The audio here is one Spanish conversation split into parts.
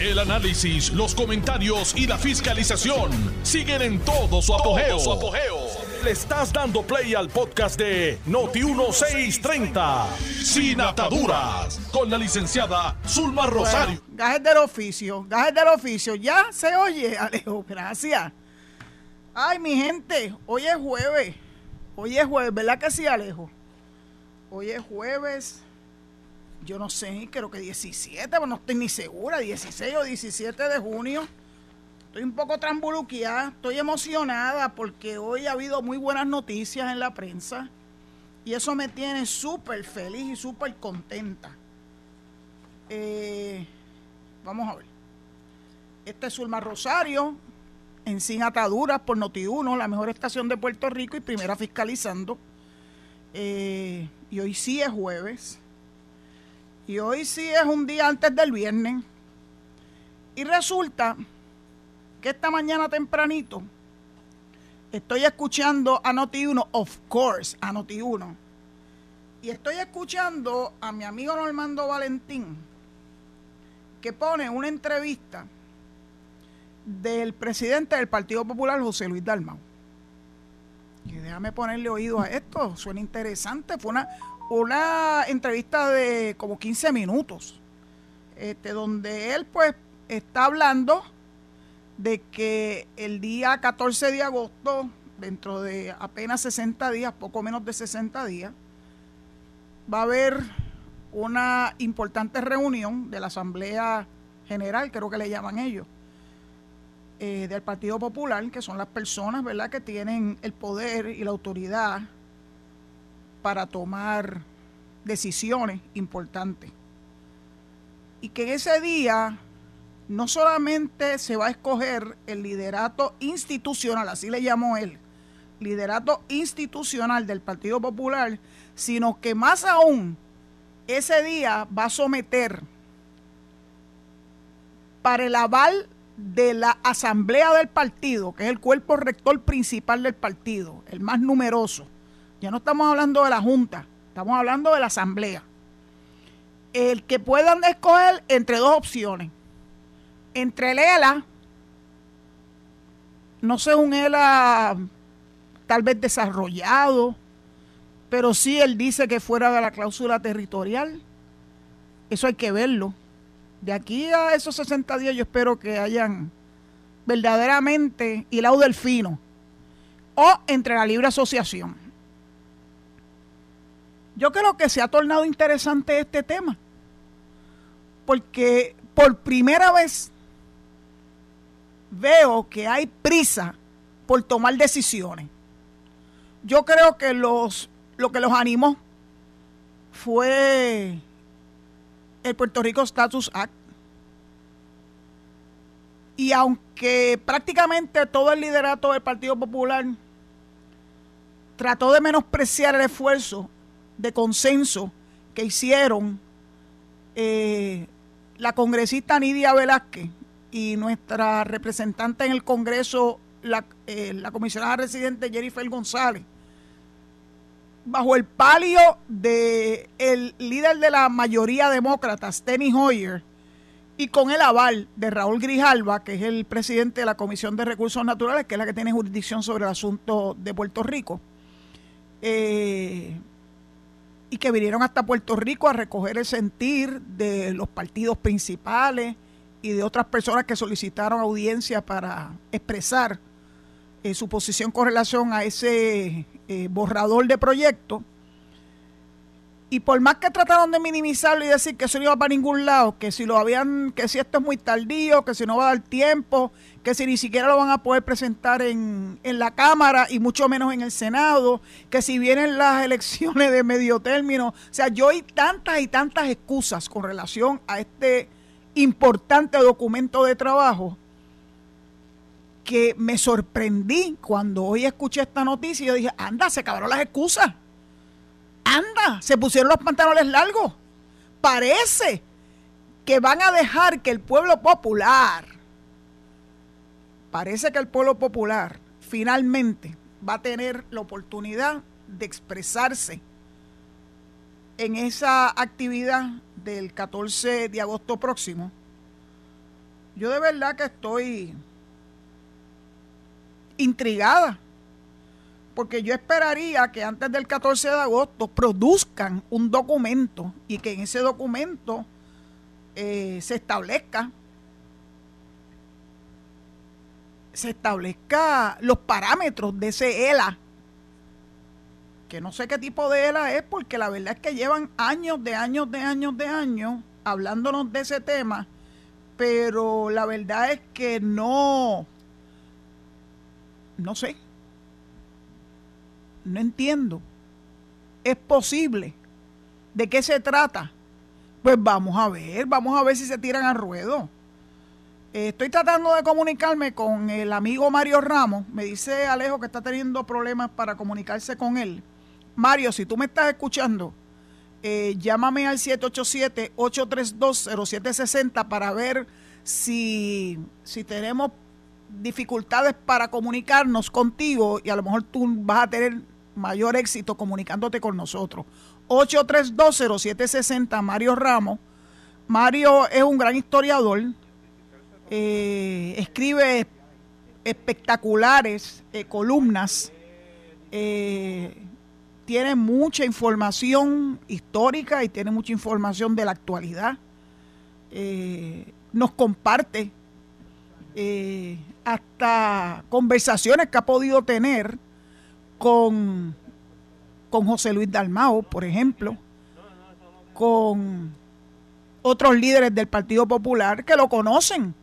El análisis, los comentarios y la fiscalización siguen en todo su apogeo. Le estás dando play al podcast de Noti1630, Sin Ataduras, con la licenciada Zulma Rosario. Bueno, gajes del oficio, gajes del oficio. Ya se oye, Alejo, gracias. Ay, mi gente, hoy es jueves. Hoy es jueves, ¿verdad que sí, Alejo? Hoy es jueves yo no sé, creo que 17, pero no estoy ni segura, 16 o 17 de junio. Estoy un poco trambuluqueada, estoy emocionada porque hoy ha habido muy buenas noticias en la prensa y eso me tiene súper feliz y súper contenta. Eh, vamos a ver. Este es Zulma Rosario, en Sin Ataduras por Noti1, la mejor estación de Puerto Rico y primera fiscalizando. Eh, y hoy sí es jueves. Y hoy sí es un día antes del viernes. Y resulta que esta mañana tempranito estoy escuchando a Noti1, of course, a Noti1. Y estoy escuchando a mi amigo Normando Valentín, que pone una entrevista del presidente del Partido Popular, José Luis Dalmau. Y déjame ponerle oído a esto, suena interesante. Fue una, una entrevista de como 15 minutos, este, donde él pues está hablando de que el día 14 de agosto, dentro de apenas 60 días, poco menos de 60 días, va a haber una importante reunión de la Asamblea General, creo que le llaman ellos, eh, del Partido Popular, que son las personas ¿verdad? que tienen el poder y la autoridad para tomar decisiones importantes. Y que en ese día no solamente se va a escoger el liderato institucional, así le llamó él, liderato institucional del Partido Popular, sino que más aún ese día va a someter para el aval de la asamblea del partido, que es el cuerpo rector principal del partido, el más numeroso, ya no estamos hablando de la Junta, estamos hablando de la Asamblea. El que puedan escoger entre dos opciones. Entre el ELA, no sé, un ELA tal vez desarrollado, pero sí él dice que fuera de la cláusula territorial. Eso hay que verlo. De aquí a esos 60 días yo espero que hayan verdaderamente hilado del fino. O entre la libre asociación yo creo que se ha tornado interesante este tema, porque por primera vez veo que hay prisa por tomar decisiones. Yo creo que los, lo que los animó fue el Puerto Rico Status Act. Y aunque prácticamente todo el liderato del Partido Popular trató de menospreciar el esfuerzo de consenso que hicieron eh, la congresista Nidia Velázquez y nuestra representante en el Congreso, la, eh, la comisionada residente Jennifer González, bajo el palio de el líder de la mayoría demócrata, Steny Hoyer, y con el aval de Raúl Grijalva, que es el presidente de la Comisión de Recursos Naturales, que es la que tiene jurisdicción sobre el asunto de Puerto Rico. Eh, y que vinieron hasta Puerto Rico a recoger el sentir de los partidos principales y de otras personas que solicitaron audiencia para expresar eh, su posición con relación a ese eh, borrador de proyecto. Y por más que trataron de minimizarlo y decir que eso no iba para ningún lado, que si lo habían, que si esto es muy tardío, que si no va a dar tiempo, que si ni siquiera lo van a poder presentar en, en la Cámara y mucho menos en el Senado, que si vienen las elecciones de medio término. O sea, yo oí tantas y tantas excusas con relación a este importante documento de trabajo que me sorprendí cuando hoy escuché esta noticia y yo dije, anda, se acabaron las excusas anda, se pusieron los pantalones largos. Parece que van a dejar que el pueblo popular, parece que el pueblo popular finalmente va a tener la oportunidad de expresarse en esa actividad del 14 de agosto próximo, Yo de verdad que estoy intrigada, porque yo esperaría que antes del 14 de agosto produzcan un documento y que en ese documento eh, se establezca se establezca los parámetros de ese ELA que no sé qué tipo de ELA es, porque la verdad es que llevan años de años de años de años hablándonos de ese tema, pero la verdad es que no, no sé, no entiendo. ¿Es posible? ¿De qué se trata? Pues vamos a ver, vamos a ver si se tiran al ruedo. Estoy tratando de comunicarme con el amigo Mario Ramos. Me dice Alejo que está teniendo problemas para comunicarse con él. Mario, si tú me estás escuchando, eh, llámame al 787-832-0760 para ver si, si tenemos dificultades para comunicarnos contigo y a lo mejor tú vas a tener mayor éxito comunicándote con nosotros. 832-0760, Mario Ramos. Mario es un gran historiador, eh, escribe espectaculares eh, columnas tiene mucha información histórica y tiene mucha información de la actualidad. Eh, nos comparte eh, hasta conversaciones que ha podido tener con, con José Luis Dalmao, por ejemplo, con otros líderes del Partido Popular que lo conocen.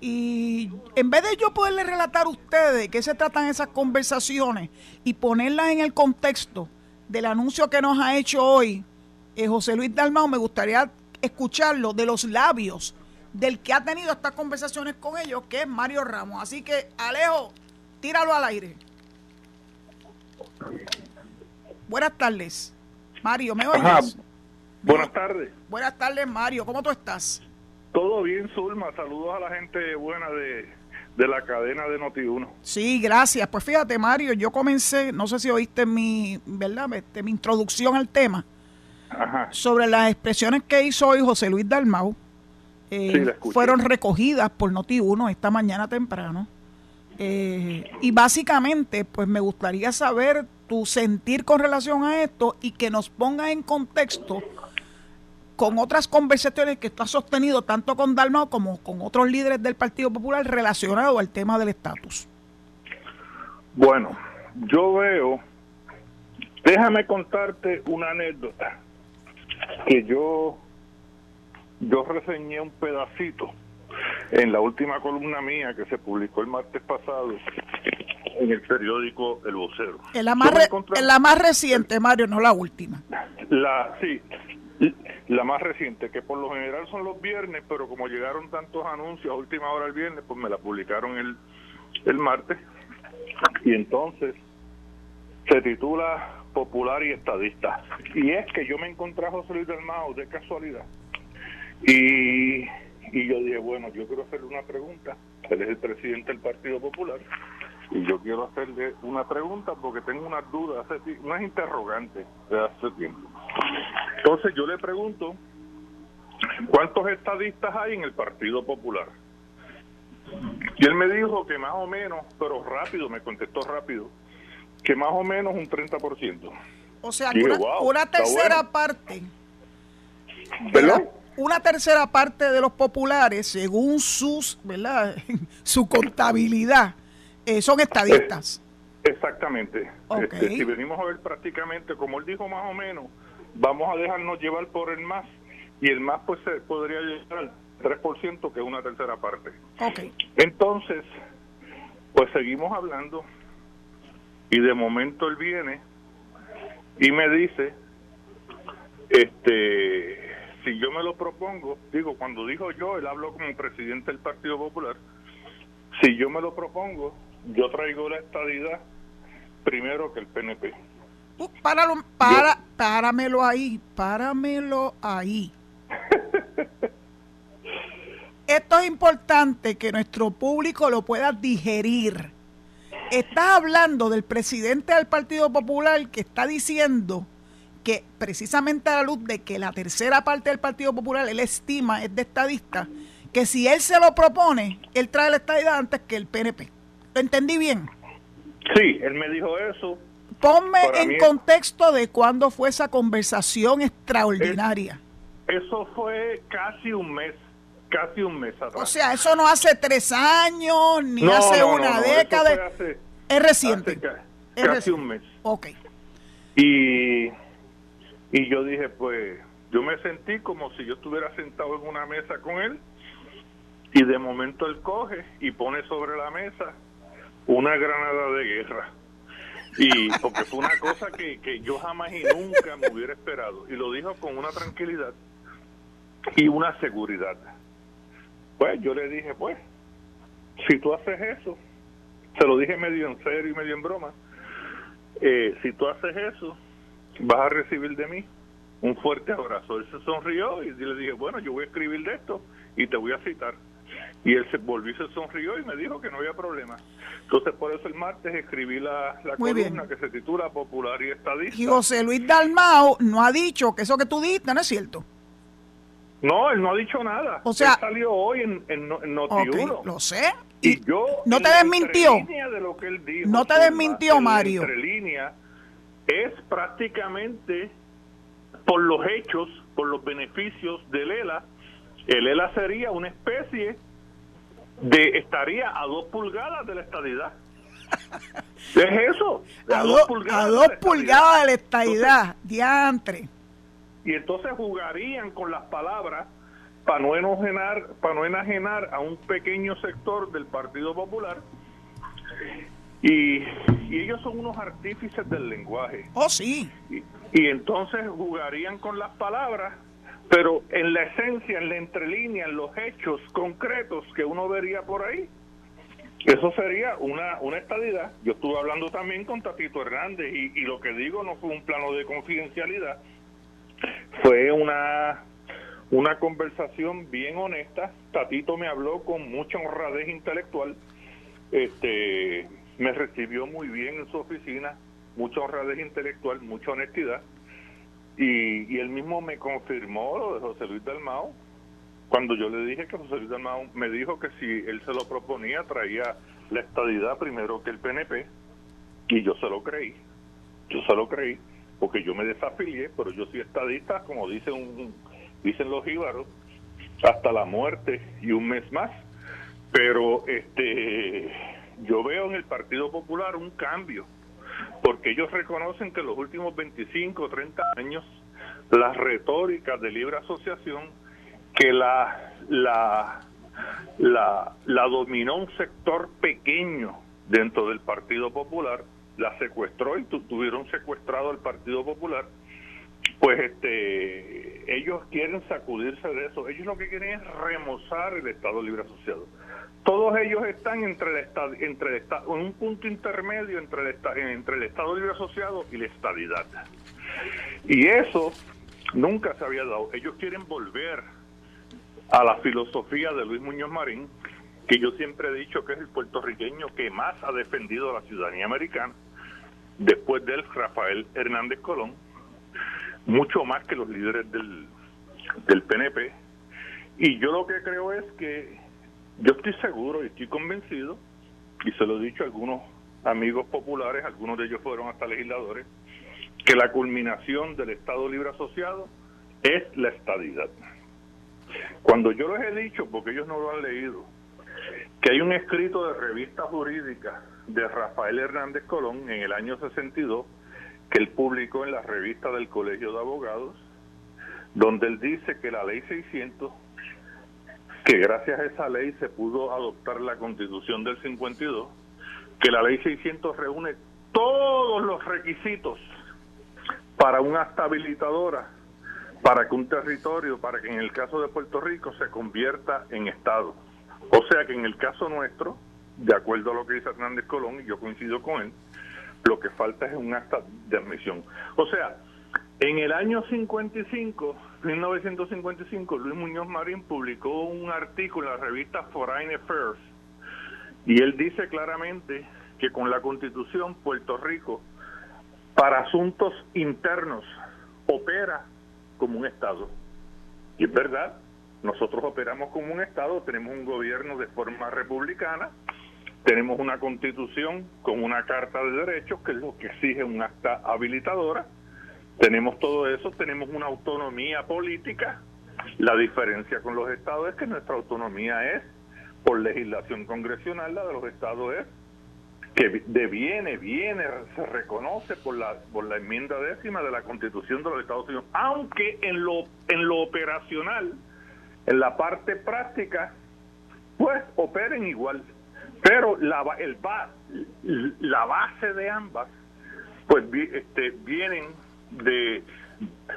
Y en vez de yo poderle relatar a ustedes de qué se tratan esas conversaciones y ponerlas en el contexto del anuncio que nos ha hecho hoy eh, José Luis Dalmao, me gustaría escucharlo de los labios del que ha tenido estas conversaciones con ellos, que es Mario Ramos. Así que, Alejo, tíralo al aire. Buenas tardes. Mario, ¿me oyes? Buenas tardes. Buenas tardes, Mario. ¿Cómo tú estás? Todo bien, Zulma. Saludos a la gente buena de, la cadena de Noti1. Sí, gracias. Pues fíjate, Mario, yo comencé, no sé si oíste mi, ¿verdad? Este, mi introducción al tema sobre las expresiones que hizo hoy José Luis Dalmau. Eh, fueron recogidas por Noti1 esta mañana temprano. Eh, y básicamente, pues me gustaría saber tu sentir con relación a esto y que nos ponga en contexto con otras conversaciones que tú has sostenido tanto con Dalmao como con otros líderes del Partido Popular relacionado al tema del estatus. Bueno, yo veo, déjame contarte una anécdota que yo yo reseñé un pedacito en la última columna mía que se publicó el martes pasado en el periódico El Vocero. En la más, en la más reciente, Mario, no la última. La, sí, la más reciente, que por lo general son los viernes, pero como llegaron tantos anuncios a última hora el viernes, pues me la publicaron el, el martes. Y entonces se titula Popular y Estadista. Y es que yo me encontré a José Luis del Mao de casualidad. Y, y yo dije, bueno, yo quiero hacerle una pregunta. Él es el presidente del Partido Popular y yo quiero hacerle una pregunta porque tengo unas dudas, unas interrogantes de hace tiempo. Entonces yo le pregunto, ¿cuántos estadistas hay en el Partido Popular? Y él me dijo que más o menos, pero rápido, me contestó rápido, que más o menos un 30%. O sea, una, tercera parte. Una tercera parte de los populares, según sus, ¿verdad? su contabilidad, eh, son estadistas. Exactamente. Este, si venimos a ver prácticamente, como él dijo más o menos, vamos a dejarnos llevar por el más y el más pues se podría llegar al 3%, que es una tercera parte. Okay. Entonces, pues seguimos hablando y de momento él viene y me dice, este, si yo me lo propongo, digo, cuando dijo yo, él habló como presidente del Partido Popular, si yo me lo propongo, yo traigo la estadidad primero que el PNP. Uh, páralo, para, páramelo ahí, páramelo ahí. Esto es importante que nuestro público lo pueda digerir. Estás hablando del presidente del Partido Popular que está diciendo que precisamente a la luz de que la tercera parte del Partido Popular él estima es de estadista, que si él se lo propone, él trae la estadidad antes que el PNP. ¿Lo entendí bien? Sí, él me dijo eso. Ponme en contexto de cuándo fue esa conversación extraordinaria. eso fue casi un mes, casi un mes atrás. O sea, eso no hace tres años, ni hace una década. es reciente. casi un mes. Ok. Y, y yo dije, pues, yo me sentí como si yo estuviera sentado en una mesa con él y de momento él coge y pone sobre la mesa una granada de guerra. Y porque fue una cosa que, que yo jamás y nunca me hubiera esperado. Y lo dijo con una tranquilidad y una seguridad. Pues yo le dije, pues, si tú haces eso, se lo dije medio en serio y medio en broma, eh, si tú haces eso, vas a recibir de mí un fuerte abrazo. Él se sonrió y le dije, bueno, yo voy a escribir de esto y te voy a citar. Y él se volvió y se sonrió y me dijo que no había problema. Entonces, por eso el martes escribí la, columna que se titula Popular y Estadista. Y José Luis Dalmao no ha dicho que eso que tú diste no es cierto. No, él no ha dicho nada. O sea, salió hoy en, en, lo sé. Y, yo. No te desmintió. De lo que él dijo, no te desmintió, Mario. Entre línea es prácticamente por los hechos, por los beneficios del ELA. El ELA sería una especie de. estaría a dos pulgadas de la estadidad. es eso. A, dos pulgadas, a dos pulgadas de la estadidad. diantre y entonces jugarían con las palabras para no enajenar, para no enajenar a un pequeño sector del Partido Popular. Y, ellos son unos artífices del lenguaje. Oh, sí. Y, y, entonces jugarían con las palabras, pero en la esencia, en la entrelínea, en los hechos concretos que uno vería por ahí, eso sería una, una estadidad. Yo estuve hablando también con Tatito Hernández y, y lo que digo no fue un plano de confidencialidad, fue una, una conversación bien honesta. Tatito me habló con mucha honradez intelectual. Este, me recibió muy bien en su oficina, mucha honradez intelectual, mucha honestidad. Y, él mismo me confirmó lo de José Luis Dalmao. Cuando yo le dije que José Luis Dalmao me dijo que si él se lo proponía, traía la estadidad primero que el PNP. Y yo se lo creí. Yo se lo creí porque yo me desafilié, pero yo soy estadista, como dice un, dicen los íbaros, hasta la muerte y un mes más. Pero este yo veo en el Partido Popular un cambio, porque ellos reconocen que en los últimos 25 o 30 años las retóricas de libre asociación que la, la, la, la dominó un sector pequeño dentro del Partido Popular, la secuestró y tuvieron secuestrado al Partido Popular, pues este ellos quieren sacudirse de eso. Ellos lo que quieren es remozar el Estado Libre Asociado. Todos ellos están entre el Estado, entre el Estado, en un punto intermedio entre el, entre el Estado Libre Asociado y la estadidad. Y eso nunca se había dado. Ellos quieren volver a la filosofía de Luis Muñoz Marín, que yo siempre he dicho que es el puertorriqueño que más ha defendido a la ciudadanía americana, después de él Rafael Hernández Colón, mucho más que los líderes del, del PNP. Y yo lo que creo es que yo estoy seguro y estoy convencido, y se lo he dicho a algunos amigos populares, algunos de ellos fueron hasta legisladores, que la culminación del Estado Libre Asociado es la estadidad. Cuando yo les he dicho, porque ellos no lo han leído, que hay un escrito de revista jurídica de Rafael Hernández Colón en el año 62 que él publicó en la revista del Colegio de Abogados, donde él dice que la ley 600, que gracias a esa ley se pudo adoptar la constitución del 52, que la ley 600 reúne todos los requisitos para una acta habilitadora, para que un territorio, para que en el caso de Puerto Rico se convierta en Estado. O sea que en el caso nuestro, de acuerdo a lo que dice Hernández Colón, y yo coincido con él, lo que falta es un acta de admisión. O sea, en el año 55, 1955, Luis Muñoz Marín publicó un artículo en la revista Foreign Affairs y él dice claramente que con la constitución Puerto Rico, para asuntos internos, opera como un Estado. Y es verdad, nosotros operamos como un Estado, tenemos un gobierno de forma republicana, tenemos una constitución con una carta de derechos, que es lo que exige un acta habilitadora, tenemos todo eso, tenemos una autonomía política, la diferencia con los estados es que nuestra autonomía es por legislación congresional, la de los estados es que deviene, viene, se reconoce por la, por la enmienda décima de la Constitución de los Estados Unidos, aunque en lo, en lo operacional, en la parte práctica, pues operen igual. Pero la, el, la base de ambas, pues este, vienen de,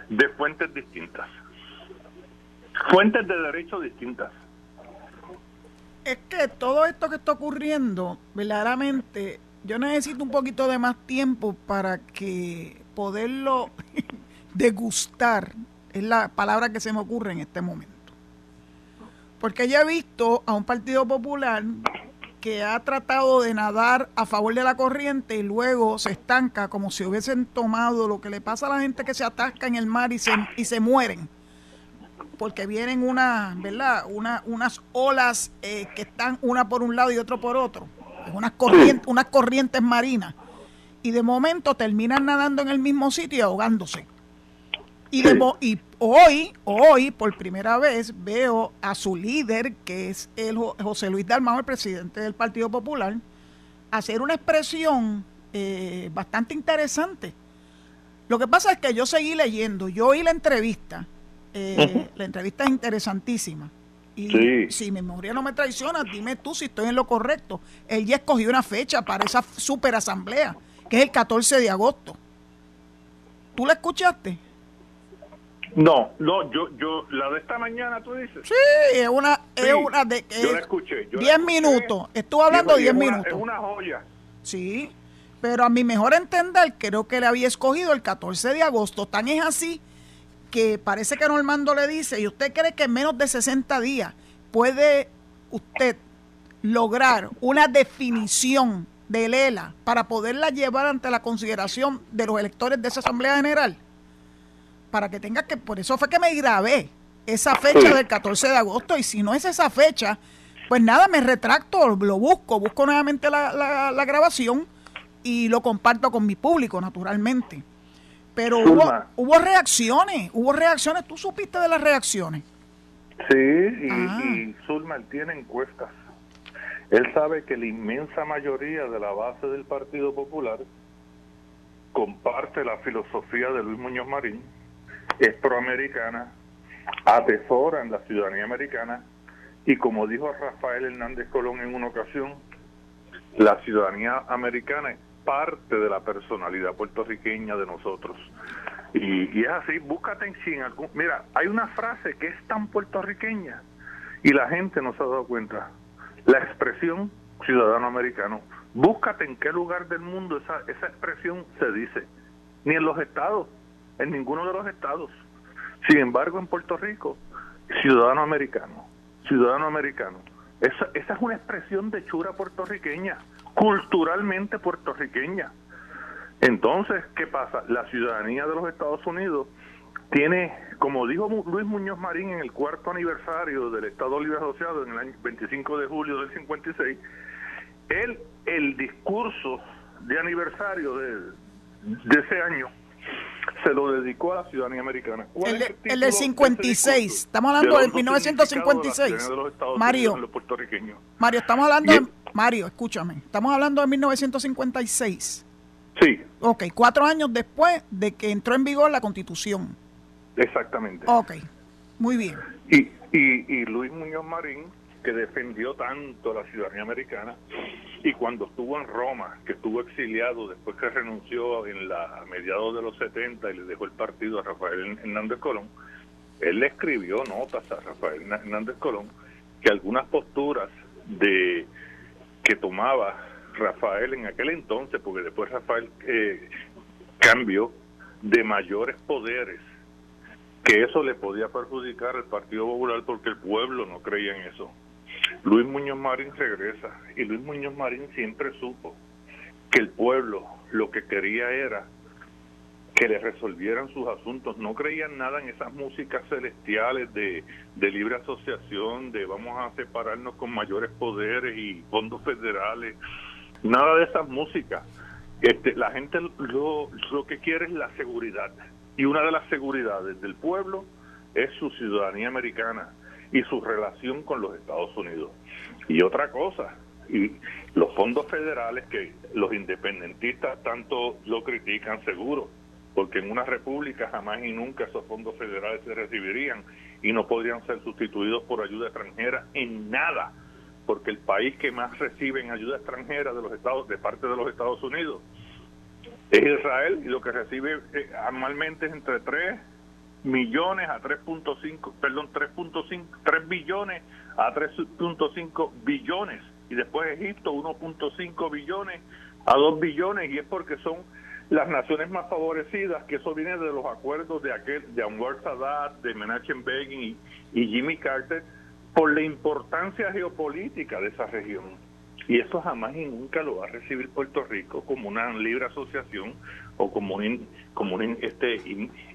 de fuentes distintas, fuentes de derecho distintas es que todo esto que está ocurriendo, verdaderamente, yo necesito un poquito de más tiempo para que poderlo degustar, es la palabra que se me ocurre en este momento. Porque ya he visto a un Partido Popular que ha tratado de nadar a favor de la corriente y luego se estanca como si hubiesen tomado lo que le pasa a la gente que se atasca en el mar y se, y se mueren. Porque vienen una, ¿verdad? Una, unas olas eh, que están una por un lado y otro por otro, unas corrientes, unas corrientes marinas, y de momento terminan nadando en el mismo sitio y ahogándose. Y, de, y hoy, hoy, por primera vez, veo a su líder, que es el José Luis Dalmau, el presidente del Partido Popular, hacer una expresión eh, bastante interesante. Lo que pasa es que yo seguí leyendo, yo oí la entrevista, eh, la entrevista es interesantísima. Y si mi memoria no me traiciona, dime tú si estoy en lo correcto. Él ya escogió una fecha para esa super asamblea, que es el 14 de agosto. ¿Tú la escuchaste? No, no, yo, yo, la de esta mañana tú dices. Sí, es una, es una de. yo la escuché. 10 minutos. Estuvo hablando 10 minutos. Es una joya. Sí, pero a mi mejor entender, creo que le había escogido el 14 de agosto. Tan es así que parece que Normando le dice, ¿y usted cree que en menos de 60 días puede usted lograr una definición de Lela para poderla llevar ante la consideración de los electores de esa Asamblea General? Para que tenga que, por eso fue que me grabé esa fecha del 14 de agosto y si no es esa fecha, pues nada, me retracto, lo busco, busco nuevamente la, la grabación y lo comparto con mi público, naturalmente. Pero hubo, hubo reacciones, hubo reacciones. ¿Tú supiste de las reacciones? Sí, y, ah. y Zulma tiene encuestas. Él sabe que la inmensa mayoría de la base del Partido Popular comparte la filosofía de Luis Muñoz Marín, es proamericana, atesora en la ciudadanía americana y como dijo Rafael Hernández Colón en una ocasión, la ciudadanía americana parte de la personalidad puertorriqueña de nosotros. Y, es así, búscate en sí, mira, hay una frase que es tan puertorriqueña y la gente no se ha dado cuenta. La expresión ciudadano americano, búscate en qué lugar del mundo esa, esa expresión se dice. Ni en los estados, en ninguno de los estados. Sin embargo, en Puerto Rico, ciudadano americano, ciudadano americano. Esa, esa es una expresión de chura puertorriqueña culturalmente puertorriqueña. Entonces, ¿qué pasa? La ciudadanía de los Estados Unidos tiene, como dijo Luis Muñoz Marín en el cuarto aniversario del Estado Libre Asociado en el año 25 de julio del 56, él, el discurso de aniversario de, de ese año se lo dedicó a la ciudadanía americana. El, de, el del 56, estamos hablando de 1956. Mario, Mario, estamos hablando de, Mario, escúchame, estamos hablando de 1956. Sí. Ok, cuatro años después de que entró en vigor la Constitución. Exactamente. Ok, muy bien. Y, y, y Luis Muñoz Marín que defendió tanto la ciudadanía americana y cuando estuvo en Roma, que estuvo exiliado después que renunció en la mediados de los 70 y le dejó el partido a Rafael Hernández Colón, él le escribió notas a Rafael Hernández Colón que algunas posturas de que tomaba Rafael en aquel entonces, porque después Rafael eh, cambió de mayores poderes que eso le podía perjudicar al Partido Popular porque el pueblo no creía en eso. Luis Muñoz Marín regresa y Luis Muñoz Marín siempre supo que el pueblo lo que quería era que le resolvieran sus asuntos. No creían nada en esas músicas celestiales de, de libre asociación, de vamos a separarnos con mayores poderes y fondos federales. Nada de esas músicas. Este, la gente lo, lo que quiere es la seguridad. Y una de las seguridades del pueblo es su ciudadanía americana y su relación con los Estados Unidos. Y otra cosa, y los fondos federales que los independentistas tanto lo critican seguro, porque en una república jamás y nunca esos fondos federales se recibirían y no podrían ser sustituidos por ayuda extranjera en nada, porque el país que más recibe en ayuda extranjera de los Estados de parte de los Estados Unidos es Israel y lo que recibe eh, anualmente es entre 3 millones a 3.5, perdón, 3.5 3 billones a 3.5 billones y después Egipto 1.5 billones a 2 billones y es porque son las naciones más favorecidas, que eso viene de los acuerdos de aquel de Anwar Sadat, de Menachem Begin y, Jimmy Carter, por la importancia geopolítica de esa región. Y eso jamás y nunca lo va a recibir Puerto Rico como una libre asociación o como, como una este,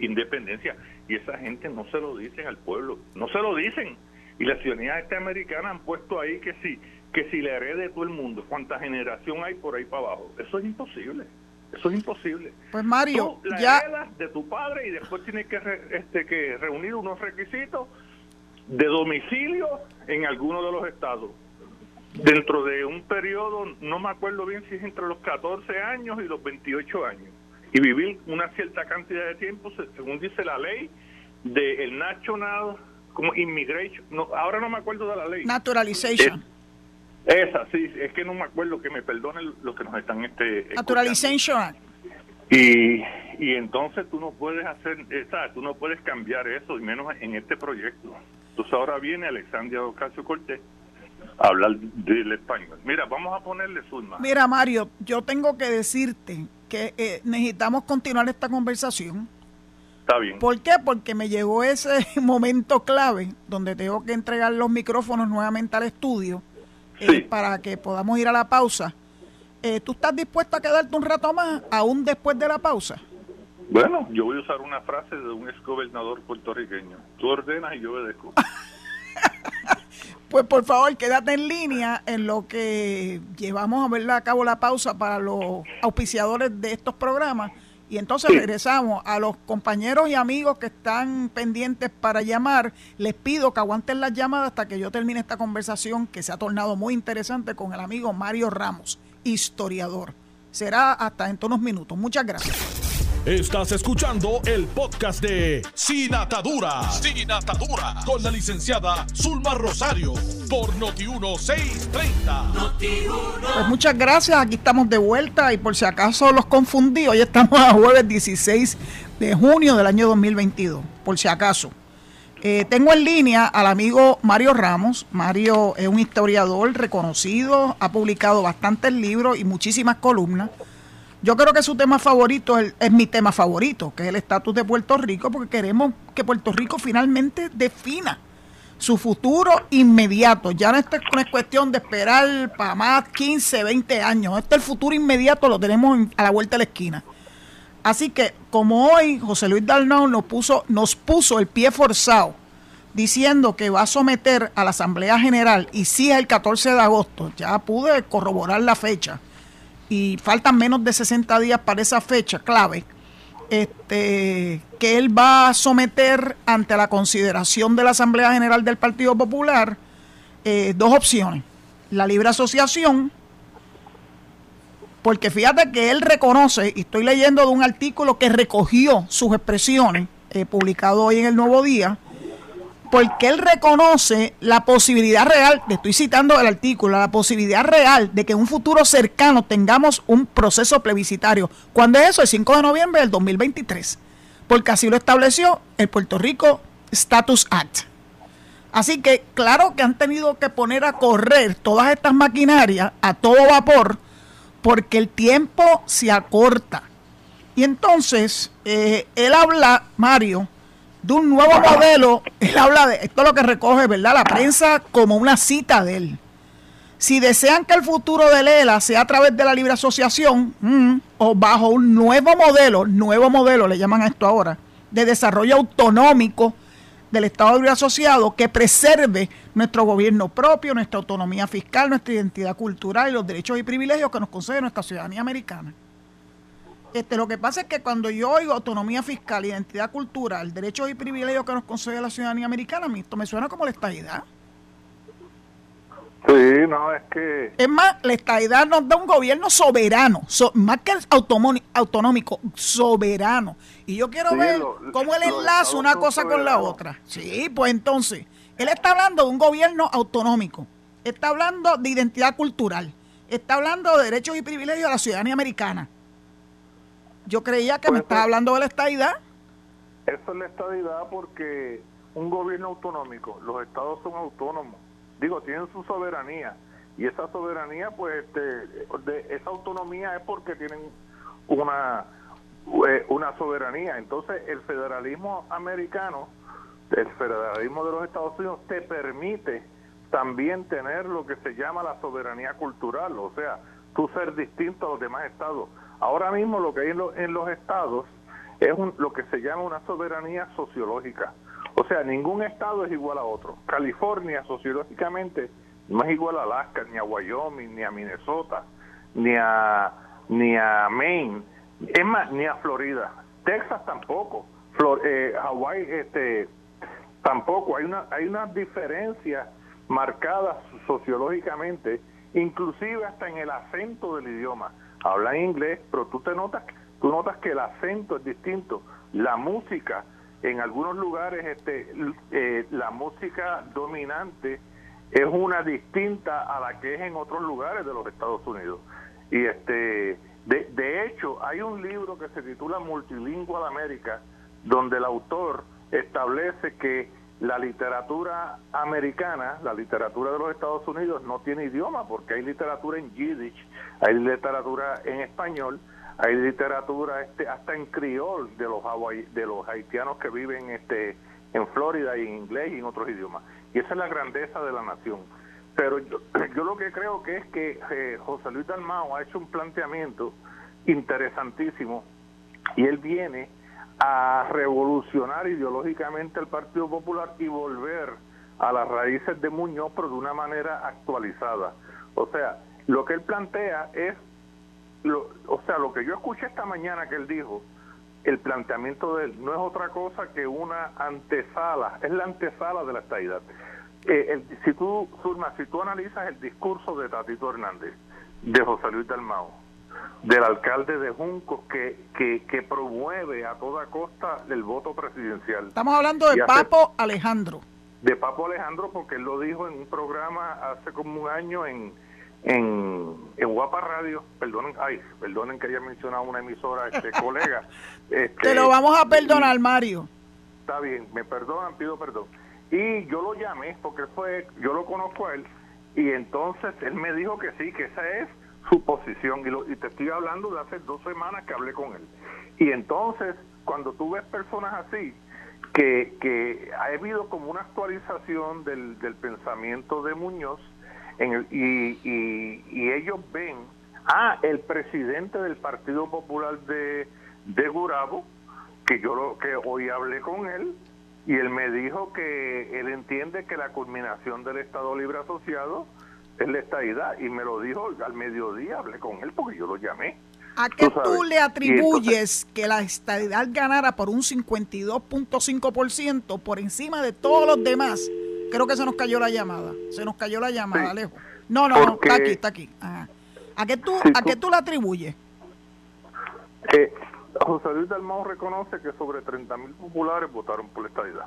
independencia. Y esa gente no se lo dicen al pueblo, no se lo dicen. Y la ciudadanía este americana han puesto ahí que si, que si le herede todo el mundo, cuánta generación hay por ahí para abajo. Eso es imposible. Eso es imposible. Pues Mario, Tú la ya de tu padre y después tienes que, este, que reunir unos requisitos de domicilio en alguno de los estados. Dentro de un periodo, no me acuerdo bien si es entre los 14 años y los 28 años. Y vivir una cierta cantidad de tiempo, según dice la ley, del National como Immigration. No, ahora no me acuerdo de la ley. Naturalization. Esa, sí, es que no me acuerdo, que me perdonen los que nos están... este Naturalization. Y, y entonces tú no puedes hacer, esa, tú no puedes cambiar eso, y menos en este proyecto. Entonces ahora viene Alexandria Ocasio Cortés a hablar del español. Mira, vamos a ponerle Zulma. Mira, Mario, yo tengo que decirte que eh, necesitamos continuar esta conversación. Está bien. ¿Por qué? Porque me llegó ese momento clave donde tengo que entregar los micrófonos nuevamente al estudio eh, para que podamos ir a la pausa. Eh, ¿Tú estás dispuesto a quedarte un rato más, aún después de la pausa? Bueno, yo voy a usar una frase de un ex gobernador puertorriqueño. Tú ordenas y yo obedezco. pues por favor, quédate en línea en lo que llevamos a ver a cabo la pausa para los auspiciadores de estos programas y entonces regresamos a los compañeros y amigos que están pendientes para llamar. Les pido que aguanten las llamadas hasta que yo termine esta conversación que se ha tornado muy interesante con el amigo Mario Ramos, historiador. Será hasta en unos minutos. Muchas gracias. Estás escuchando el podcast de Sin Atadura. Sin Atadura. Con la licenciada Zulma Rosario. Por Noti1630. Pues muchas gracias. Aquí estamos de vuelta. Y por si acaso los confundí, hoy estamos a jueves 16 de junio del año 2022. Por si acaso. Eh, tengo en línea al amigo Mario Ramos. Mario es un historiador reconocido, ha publicado bastantes libros y muchísimas columnas. Yo creo que su tema favorito es, mi tema favorito, que es el estatus de Puerto Rico, porque queremos que Puerto Rico finalmente defina su futuro inmediato. Ya no es cuestión de esperar para más 15, 20 años. Este el futuro inmediato lo tenemos a la vuelta de la esquina. Así que, como hoy José Luis Dalnau nos puso, nos puso el pie forzado diciendo que va a someter a la Asamblea General, y sí es el 14 de agosto, ya pude corroborar la fecha, y faltan menos de 60 días para esa fecha clave, este, que él va a someter ante la consideración de la Asamblea General del Partido Popular eh, dos opciones. La libre asociación, porque fíjate que él reconoce, y estoy leyendo de un artículo que recogió sus expresiones, eh, publicado hoy en el Nuevo Día, porque él reconoce la posibilidad real, le estoy citando el artículo, la posibilidad real de que en un futuro cercano tengamos un proceso plebiscitario. ¿Cuándo es eso? El 5 de noviembre del 2023, porque así lo estableció el Puerto Rico Status Act. Así que claro que han tenido que poner a correr todas estas maquinarias a todo vapor, porque el tiempo se acorta. Y entonces, eh, él habla, Mario, de un nuevo modelo. Él habla de esto es lo que recoge, ¿verdad? La prensa como una cita de él. Si desean que el futuro de Lela sea a través de la libre asociación mm, o bajo un nuevo modelo, nuevo modelo le llaman a esto ahora, de desarrollo autonómico del Estado Libre Asociado que preserve nuestro gobierno propio, nuestra autonomía fiscal, nuestra identidad cultural y los derechos y privilegios que nos concede nuestra ciudadanía americana. Este, lo que pasa es que cuando yo oigo autonomía fiscal, identidad cultural, derechos y privilegios que nos concede la ciudadanía americana, a mí esto me suena como la estadidad. Sí, no, es que... Es más, la estadidad nos da un gobierno soberano, más que autonómico, soberano. Y yo quiero ver cómo él enlaza una cosa con la otra. Sí, pues entonces, él está hablando de un gobierno autonómico, está hablando de identidad cultural, está hablando de derechos y privilegios de la ciudadanía americana. Yo creía que me estaba hablando de la estadidad. Eso es la estadidad porque un gobierno autonómico, los estados son autónomos, digo, tienen su soberanía y esa soberanía, pues, este, de, esa autonomía es porque tienen una eh, una soberanía. Entonces, el federalismo americano, el federalismo de los Estados Unidos, te permite también tener lo que se llama la soberanía cultural, o sea, tú ser distinto a los demás estados. Ahora mismo lo que hay en, los estados es lo que se llama una soberanía sociológica. O sea, ningún estado es igual a otro. California sociológicamente no es igual a Alaska, ni a Wyoming, ni a Minnesota, ni a, ni a Maine, ni a Florida. Texas tampoco. Flor, eh, Hawaii este, tampoco. Hay una, hay unas diferencias marcadas sociológicamente, inclusive hasta en el acento del idioma hablan inglés, pero tú te notas, tú notas que el acento es distinto, la música, en algunos lugares este, eh, la música dominante es una distinta a la que es en otros lugares de los Estados Unidos. Y este, de, de hecho, hay un libro que se titula Multilingual América, donde el autor establece que la literatura americana, la literatura de los Estados Unidos no tiene idioma porque hay literatura en yiddish, hay literatura en español, hay literatura este hasta en criol de los de los haitianos que viven este en Florida y en inglés y en otros idiomas. Y esa es la grandeza de la nación. Pero yo, yo lo que creo que es que eh, José Luis Dalmao ha hecho un planteamiento interesantísimo y él viene a revolucionar ideológicamente el Partido Popular y volver a las raíces de Muñoz, pero de una manera actualizada. O sea, lo que él plantea es, lo, o sea, lo que yo escuché esta mañana que él dijo, el planteamiento de él no es otra cosa que una antesala, es la antesala de la estadidad. Eh, si tú, Zulma, si tú analizas el discurso de Tatito Hernández, de José Luis Dalmao, del alcalde de Junco que, que, promueve a toda costa el voto presidencial. Estamos hablando de Papo Alejandro. De Papo Alejandro porque él lo dijo en un programa hace como un año en, en, en Guapa Radio, perdonen, ay, perdonen que haya mencionado una emisora, este colega. Este, Te lo vamos a perdonar, Mario. Está bien, me perdonan, pido perdón. Y yo lo llamé porque fue, yo lo conozco a él, y entonces él me dijo que sí, que esa es su posición y, y te estoy hablando de hace dos semanas que hablé con él. Y entonces, cuando tú ves personas así, que, que ha habido como una actualización del, del pensamiento de Muñoz en y, y, ellos ven, ah, el presidente del Partido Popular de, de Gurabo, que yo lo, que hoy hablé con él, y él me dijo que él entiende que la culminación del Estado Libre Asociado es la estadidad y me lo dijo al mediodía, hablé con él porque yo lo llamé. ¿A qué tú, le atribuyes que la estadidad ganara por un 52.5% por encima de todos los demás? Creo que se nos cayó la llamada. Se nos cayó la llamada, lejos. No, no, no, está aquí, está aquí. ¿A qué tú, ¿a qué tú le atribuyes? Eh, José Luis Dalmau reconoce que sobre 30.000 populares votaron por la estadidad.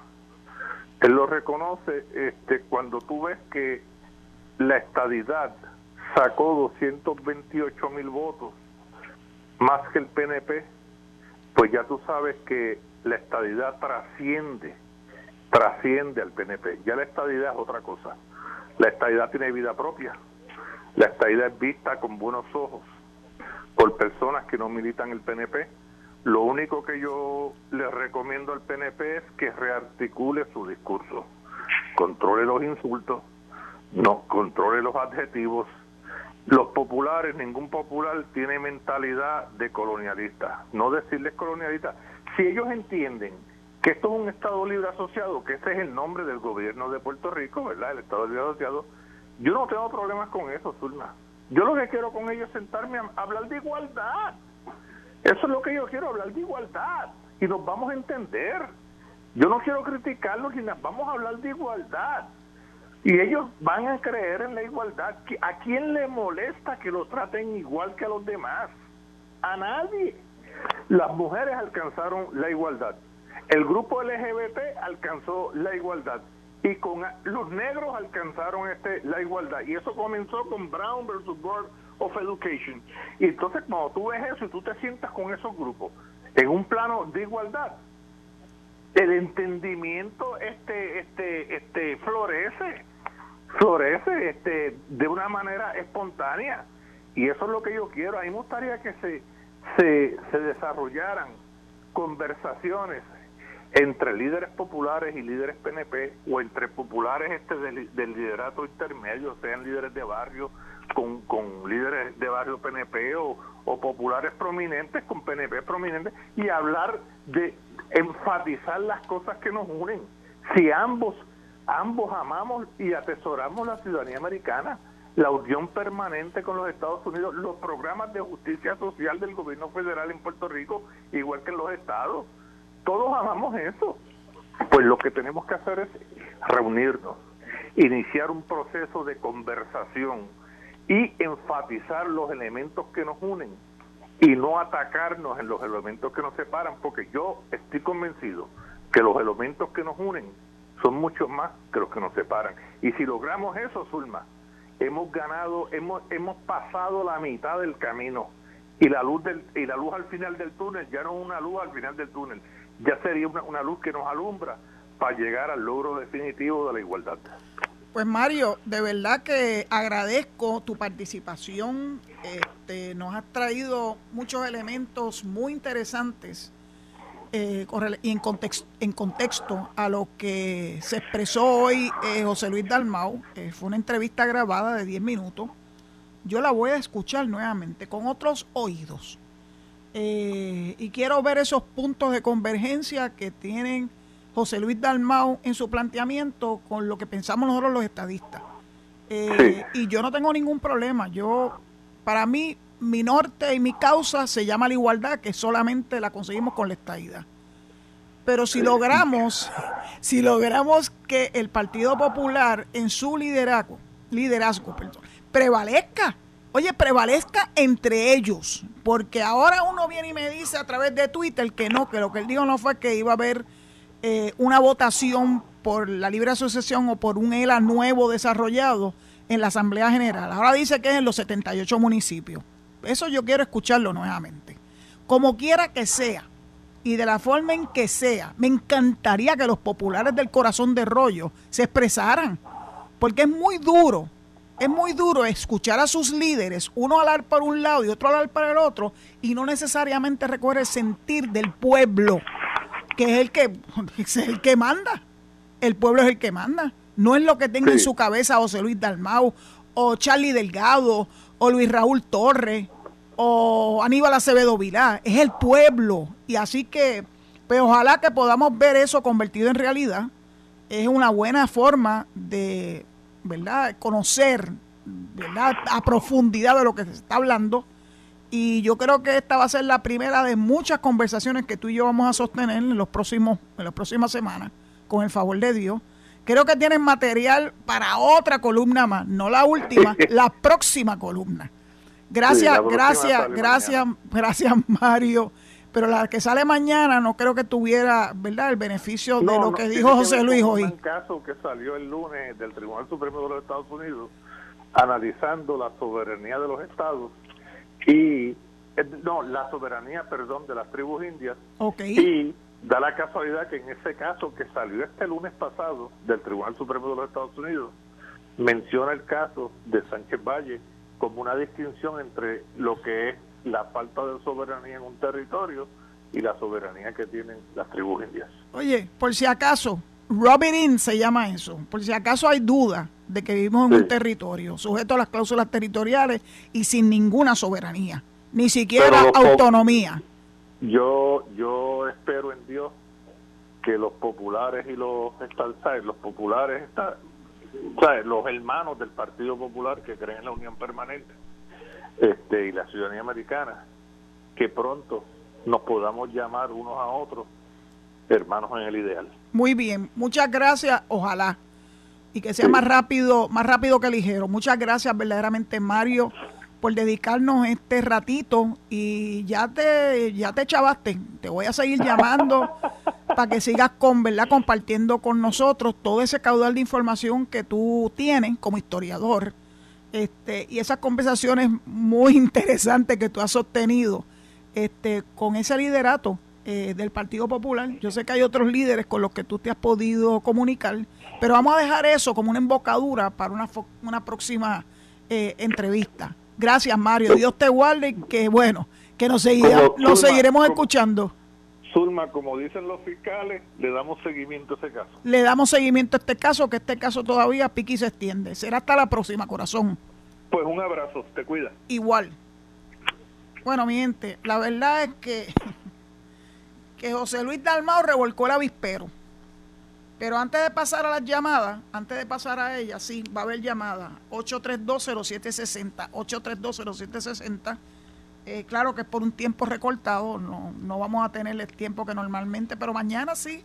Él lo reconoce este, cuando tú ves que la estadidad sacó 228 mil votos más que el PNP, pues ya tú sabes que la estadidad trasciende, trasciende al PNP. Ya la estadidad es otra cosa. La estadidad tiene vida propia. La estadidad es vista con buenos ojos por personas que no militan el PNP. Lo único que yo le recomiendo al PNP es que rearticule su discurso, controle los insultos, no controle los adjetivos. Los populares, ningún popular tiene mentalidad de colonialista. No decirles colonialista. Si ellos entienden que esto es un Estado libre asociado, que ese es el nombre del gobierno de Puerto Rico, ¿verdad? El Estado libre asociado, yo no tengo problemas con eso, Zulma. Yo lo que quiero con ellos es sentarme a hablar de igualdad. Eso es lo que yo quiero, hablar de igualdad. Y nos vamos a entender. Yo no quiero criticarlos, sino vamos a hablar de igualdad. Y ellos van a creer en la igualdad. ¿A quién le molesta que lo traten igual que a los demás? A nadie. Las mujeres alcanzaron la igualdad. El grupo LGBT alcanzó la igualdad y con los negros alcanzaron este la igualdad y eso comenzó con Brown versus Board of Education y entonces cuando tú ves eso y tú te sientas con esos grupos en un plano de igualdad el entendimiento este este este florece florece este de una manera espontánea y eso es lo que yo quiero a mí me gustaría que se se, se desarrollaran conversaciones entre líderes populares y líderes PNP o entre populares este del, liderato intermedio, sean líderes de barrio con, con líderes de barrio PNP o, o populares prominentes con PNP prominentes y hablar de enfatizar las cosas que nos unen. Si ambos ambos amamos y atesoramos la ciudadanía americana, la unión permanente con los Estados Unidos, los programas de justicia social del gobierno federal en Puerto Rico, igual que en los estados, todos amamos eso. Pues lo que tenemos que hacer es reunirnos, iniciar un proceso de conversación y enfatizar los elementos que nos unen y no atacarnos en los elementos que nos separan, porque yo estoy convencido que los elementos que nos unen son mucho más que los que nos separan. Y si logramos eso, Zulma, hemos ganado, hemos, hemos pasado la mitad del camino y la luz del, y la luz al final del túnel ya no es una luz al final del túnel, ya sería una, luz que nos alumbra para llegar al logro definitivo de la igualdad. Pues Mario, de verdad que agradezco tu participación. Este, nos has traído muchos elementos muy interesantes eh, y en contexto, en contexto a lo que se expresó hoy eh, José Luis Dalmau. Eh, fue una entrevista grabada de 10 minutos. Yo la voy a escuchar nuevamente con otros oídos y quiero ver esos puntos de convergencia que tienen José Luis Dalmau en su planteamiento con lo que pensamos nosotros los estadistas. Y yo no tengo ningún problema. Yo, para mí, mi norte y mi causa se llama la igualdad, que solamente la conseguimos con la estadidad. Pero si logramos, si logramos que el Partido Popular en su liderazgo, liderazgo, perdón, prevalezca oye, prevalezca entre ellos, porque ahora uno viene y me dice a través de Twitter que no, que lo que él dijo no fue que iba a haber eh, una votación por la libre asociación o por un ELA nuevo desarrollado en la Asamblea General. Ahora dice que es en los 78 municipios. Eso yo quiero escucharlo nuevamente. Como quiera que sea y de la forma en que sea, me encantaría que los populares del corazón de rollo se expresaran, porque es muy duro es muy duro escuchar a sus líderes, uno hablar por un lado y otro hablar para el otro, y no necesariamente recoger el sentir del pueblo, que es el que, es el que manda. El pueblo es el que manda. No es lo que tenga en su cabeza José Luis Dalmau, o Charlie Delgado, o Luis Raúl Torres, o Aníbal Acevedo Vilá. Es el pueblo. Y así que, pues ojalá que podamos ver eso convertido en realidad. Es una buena forma de ¿verdad? Conocer, ¿verdad? A profundidad de lo que se está hablando. Y yo creo que esta va a ser la primera de muchas conversaciones que tú y yo vamos a sostener en los próximos, en las próximas semanas, con el favor de Dios. Creo que tienen material para otra columna más, no la última, la próxima columna. Gracias, gracias, gracias, gracias Mario pero la que sale mañana no creo que tuviera, ¿verdad?, el beneficio de lo que dijo José Luis hoy. Un caso que salió el lunes del Tribunal Supremo de los Estados Unidos analizando la soberanía de los estados y eh, no, la soberanía, perdón, de las tribus indias. Y da la casualidad que en ese caso que salió este lunes pasado del Tribunal Supremo de los Estados Unidos menciona el caso de Sánchez Valle como una distinción entre lo que es la falta de soberanía en un territorio y la soberanía que tienen las tribus indias. Oye, por si acaso, Robin se llama eso, por si acaso hay duda de que vivimos en un territorio sujeto a las cláusulas territoriales y sin ninguna soberanía, ni siquiera autonomía. Yo yo espero en Dios que los populares y los los populares los hermanos del Partido Popular que creen en la unión permanente este y la ciudadanía americana que pronto nos podamos llamar unos a otros hermanos en el ideal. Muy bien, muchas gracias, ojalá. Y que sea más rápido, más rápido que ligero. Muchas gracias verdaderamente Mario por dedicarnos este ratito y ya te ya te chavaste. Te voy a seguir llamando para que sigas con, ¿verdad? compartiendo con nosotros todo ese caudal de información que tú tienes como historiador. Este, y esas conversaciones muy interesantes que tú has sostenido este, con ese liderato eh, del Partido Popular. Yo sé que hay otros líderes con los que tú te has podido comunicar, pero vamos a dejar eso como una embocadura para una, una próxima eh, entrevista. Gracias, Mario. Dios te guarde y que, bueno, que nos, nos seguiremos escuchando. Zulma, como dicen los fiscales, le damos seguimiento a ese caso. Le damos seguimiento a este caso, que este caso todavía piqui se extiende. Será hasta la próxima, corazón. Pues un abrazo, te cuida. Igual. Bueno, mi gente, la verdad es que que José Luis Dalmao revolcó el avispero. Pero antes de pasar a las llamadas, antes de pasar a ella, sí, va a haber llamada. 8320760, 8320760. Eh, claro que es por un tiempo recortado, no, no vamos a tener el tiempo que normalmente, pero mañana sí.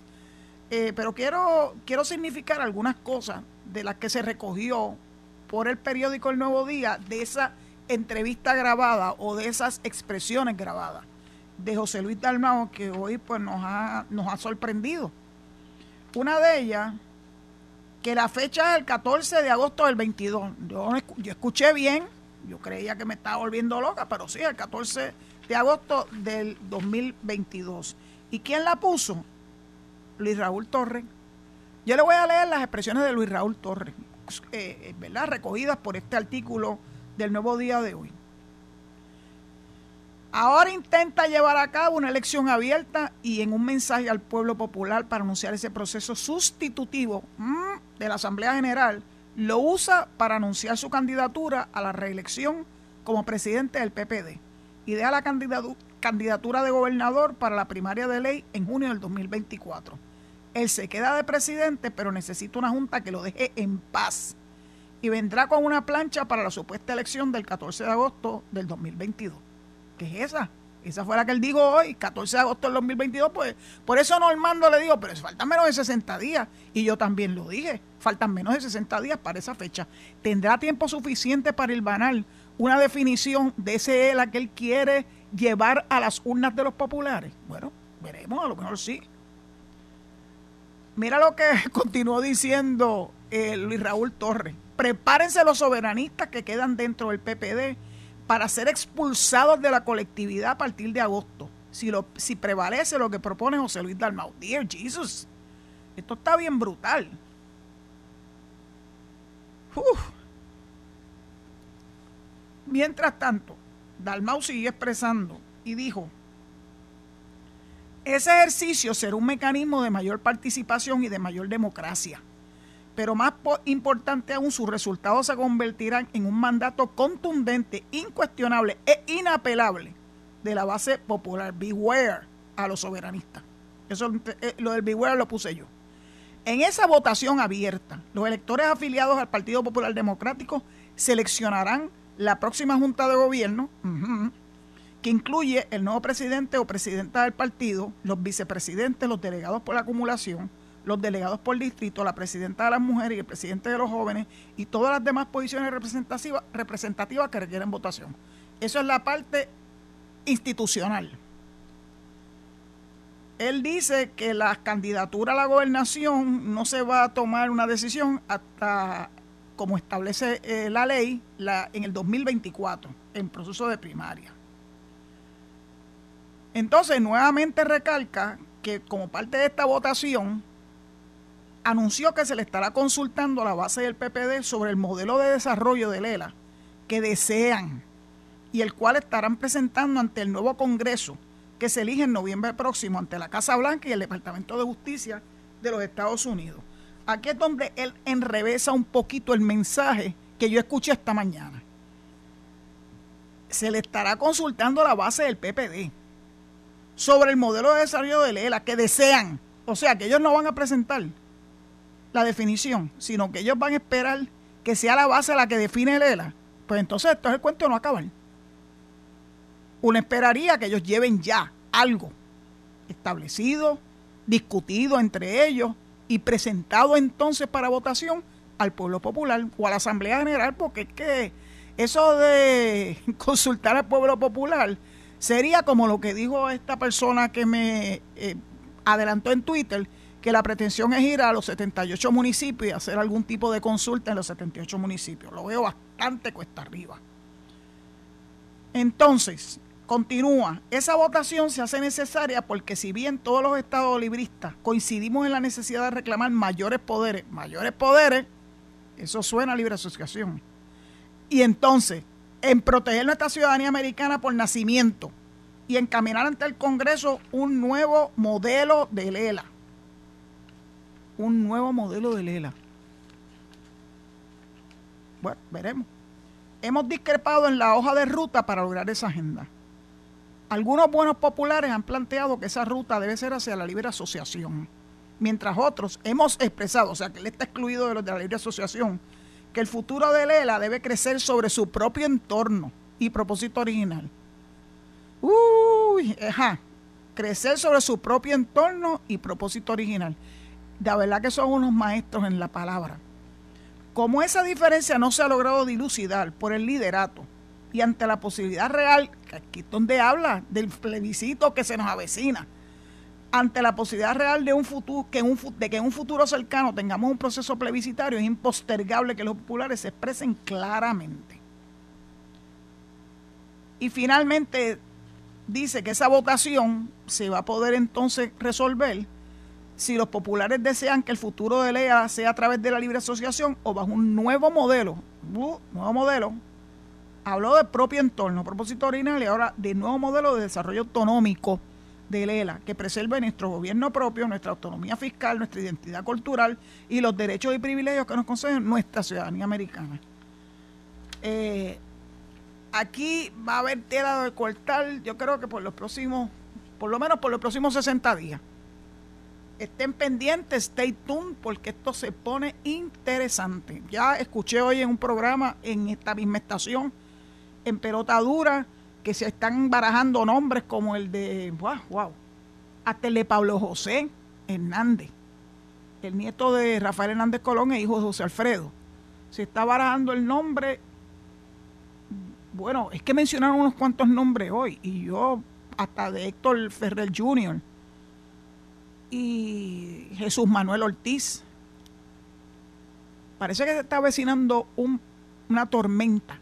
Eh, pero quiero, quiero significar algunas cosas de las que se recogió por el periódico El Nuevo Día de esa entrevista grabada o de esas expresiones grabadas de José Luis Dalmao que hoy pues nos ha, nos ha sorprendido. Una de ellas, que la fecha es el 14 de agosto del 22. Yo, escuché bien, yo creía que me estaba volviendo loca, pero sí, el 14 de agosto del 2022. ¿Y quién la puso? Luis Raúl Torres. Yo le voy a leer las expresiones de Luis Raúl Torres, eh, eh, ¿verdad? Recogidas por este artículo del Nuevo Día de hoy. Ahora intenta llevar a cabo una elección abierta y en un mensaje al pueblo popular para anunciar ese proceso sustitutivo mm, de la Asamblea General, lo usa para anunciar su candidatura a la reelección como presidente del PPD y deja la candidatura de gobernador para la primaria de ley en junio del 2024. Él se queda de presidente, pero necesita una junta que lo deje en paz y vendrá con una plancha para la supuesta elección del 14 de agosto del 2022. ¿Qué es esa? Esa fue la que él dijo hoy, 14 de agosto del 2022. Pues por eso Normando le digo, pero faltan menos de 60 días. Y yo también lo dije, faltan menos de 60 días para esa fecha. ¿Tendrá tiempo suficiente para el banal una definición de ese ELA que él quiere llevar a las urnas de los populares? Bueno, veremos, a lo mejor sí. Mira lo que continuó diciendo eh, Luis Raúl Torres. Prepárense los soberanistas que quedan dentro del PPD para ser expulsados de la colectividad a partir de agosto, si, lo, si prevalece lo que propone José Luis Dalmau. Dear Jesus, esto está bien brutal. Mientras tanto, Dalmau siguió expresando y dijo, ese ejercicio será un mecanismo de mayor participación y de mayor democracia pero más importante aún, sus resultados se convertirán en un mandato contundente, incuestionable e inapelable de la base popular. Beware a los soberanistas. Eso, eh, lo del beware lo puse yo. En esa votación abierta, los electores afiliados al Partido Popular Democrático seleccionarán la próxima Junta de Gobierno, que incluye el nuevo presidente o presidenta del partido, los vicepresidentes, los delegados por la acumulación, los delegados por distrito, la presidenta de las mujeres y el presidente de los jóvenes y todas las demás posiciones representativas, representativas que requieren votación. Eso es la parte institucional. Él dice que la candidatura a la gobernación no se va a tomar una decisión hasta, como establece eh, la ley, en el 2024, en proceso de primaria. Entonces, nuevamente recalca que como parte de esta votación, anunció que se le estará consultando a la base del PPD sobre el modelo de desarrollo del ELA que desean y el cual estarán presentando ante el nuevo Congreso que se elige en noviembre próximo ante la Casa Blanca y el Departamento de Justicia de los Estados Unidos. Aquí es donde él enrevesa un poquito el mensaje que yo escuché esta mañana. Se le estará consultando la base del PPD sobre el modelo de desarrollo de Lela que desean. O sea, que ellos no van a presentar la definición, sino que ellos van a esperar que sea la base la que define Lela. Pues entonces esto es el cuento no acabar. Uno esperaría que ellos lleven ya algo establecido, discutido entre ellos y presentado entonces para votación al pueblo popular o a la Asamblea General, porque es que eso de consultar al pueblo popular sería como lo que dijo esta persona que me eh, adelantó en Twitter, que la pretensión es ir a los 78 municipios y hacer algún tipo de consulta en los 78 municipios. Lo veo bastante cuesta arriba. Entonces, Continúa, esa votación se hace necesaria porque si bien todos los estados libristas coincidimos en la necesidad de reclamar mayores poderes, mayores poderes, eso suena a libre asociación. Y entonces, en proteger nuestra ciudadanía americana por nacimiento y encaminar ante el Congreso un nuevo modelo de Lela. Un nuevo modelo de Lela. Bueno, veremos. Hemos discrepado en la hoja de ruta para lograr esa agenda. Algunos buenos populares han planteado que esa ruta debe ser hacia la libre asociación, mientras otros hemos expresado, o sea que él está excluido de los de la libre asociación, que el futuro de Lela debe crecer sobre su propio entorno y propósito original. Uy, ajá, crecer sobre su propio entorno y propósito original. De verdad que son unos maestros en la palabra. Como esa diferencia no se ha logrado dilucidar por el liderato y ante la posibilidad real, que aquí es donde habla del plebiscito que se nos avecina, ante la posibilidad real de, un futuro, que un, de que en un futuro cercano tengamos un proceso plebiscitario, es impostergable que los populares se expresen claramente. Y finalmente dice que esa votación se va a poder entonces resolver si los populares desean que el futuro de ley sea a través de la libre asociación o bajo un nuevo modelo, nuevo modelo habló del propio entorno, propósito original y ahora de nuevo modelo de desarrollo autonómico de Lela, que preserve nuestro gobierno propio, nuestra autonomía fiscal, nuestra identidad cultural y los derechos y privilegios que nos conceden nuestra ciudadanía americana. Eh, aquí va a haber tela de cortar, yo creo que por los próximos, por lo menos por los próximos 60 días. Estén pendientes, stay tuned, porque esto se pone interesante. Ya escuché hoy en un programa en esta misma estación en pelota dura, que se están barajando nombres como el de, wow, wow, hasta el Pablo José Hernández, el nieto de Rafael Hernández Colón e hijo de José Alfredo. Se está barajando el nombre, bueno, es que mencionaron unos cuantos nombres hoy, y yo hasta de Héctor Ferrer Jr. y Jesús Manuel Ortiz. Parece que se está avecinando un, una tormenta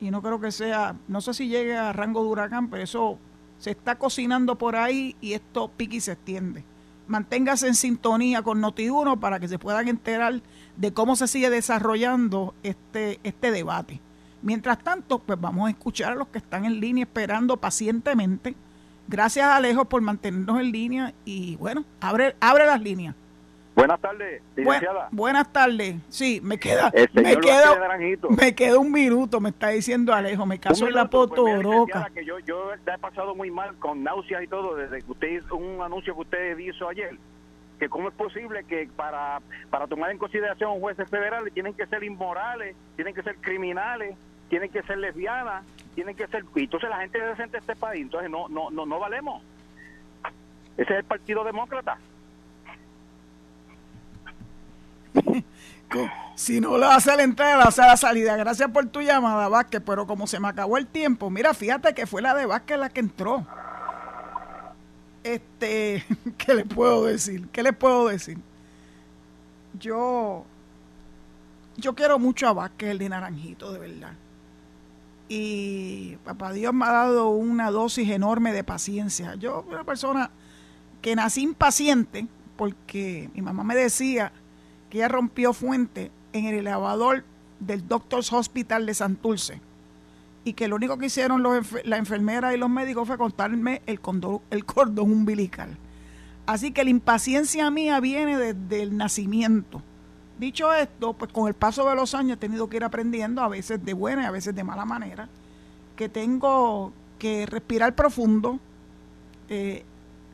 y no creo que sea, no sé si llegue a rango de huracán, pero eso se está cocinando por ahí y esto pique y se extiende. Manténgase en sintonía con Noti1 para que se puedan enterar de cómo se sigue desarrollando este, este debate. Mientras tanto, pues vamos a escuchar a los que están en línea esperando pacientemente. Gracias Alejo por mantenernos en línea y bueno, abre, abre las líneas. Buenas tardes, licenciada. buenas tardes. Sí, me queda, me queda, me queda un minuto, me está diciendo Alejo, me caso en la pues, potoroca. que yo, yo he pasado muy mal con náuseas y todo desde que usted hizo un anuncio que usted hizo ayer, que cómo es posible que para, para tomar en consideración jueces federales tienen que ser inmorales, tienen que ser criminales, tienen que ser lesbianas, tienen que ser... Y entonces la gente decente de este país, entonces no, no, no, no valemos. Ese es el Partido Demócrata. si no la hace la entrada, hace la salida. Gracias por tu llamada, Vázquez, pero como se me acabó el tiempo, mira, fíjate que fue la de Vázquez la que entró. Este, ¿qué le puedo decir? ¿Qué le puedo decir? Yo, yo quiero mucho a Vázquez, el de Naranjito, de verdad. Y papá Dios me ha dado una dosis enorme de paciencia. Yo, una persona que nací impaciente, porque mi mamá me decía, que ella rompió fuente en el elevador del Doctors Hospital de Santurce y que lo único que hicieron los, la enfermera y los médicos fue cortarme el, el cordón umbilical. Así que la impaciencia mía viene desde el nacimiento. Dicho esto, pues con el paso de los años he tenido que ir aprendiendo, a veces de buena y a veces de mala manera, que tengo que respirar profundo, eh,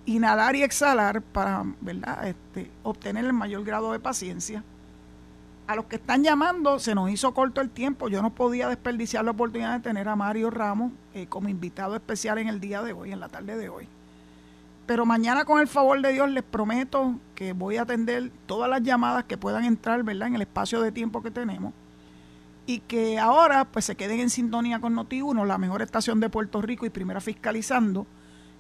inhalar y exhalar para ¿verdad? Este, obtener el mayor grado de paciencia. A los que están llamando se nos hizo corto el tiempo, yo no podía desperdiciar la oportunidad de tener a Mario Ramos eh, como invitado especial en el día de hoy, en la tarde de hoy. Pero mañana con el favor de Dios les prometo que voy a atender todas las llamadas que puedan entrar, ¿verdad? En el espacio de tiempo que tenemos. Y que ahora pues se queden en sintonía con Noti1, la mejor estación de Puerto Rico y primera fiscalizando,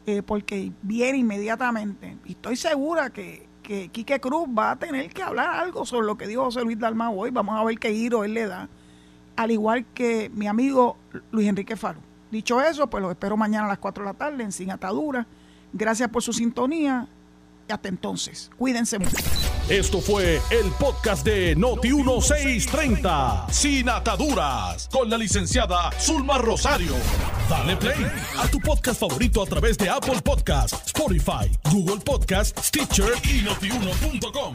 eh, porque viene inmediatamente. Y estoy segura que, que Quique Cruz va a tener que hablar algo sobre lo que dijo José Luis Dalmau hoy. Vamos a ver qué giro él le da. Al igual que mi amigo Luis Enrique Faro. Dicho eso, pues los espero mañana a las 4 de la tarde en Sin Atadura Gracias por su sintonía y hasta entonces. Cuídense mucho. Esto fue el podcast de Noti1630, sin ataduras, con la licenciada Zulma Rosario. Dale play a tu podcast favorito a través de Apple Podcasts, Spotify, Google Podcasts, Stitcher y notiuno.com.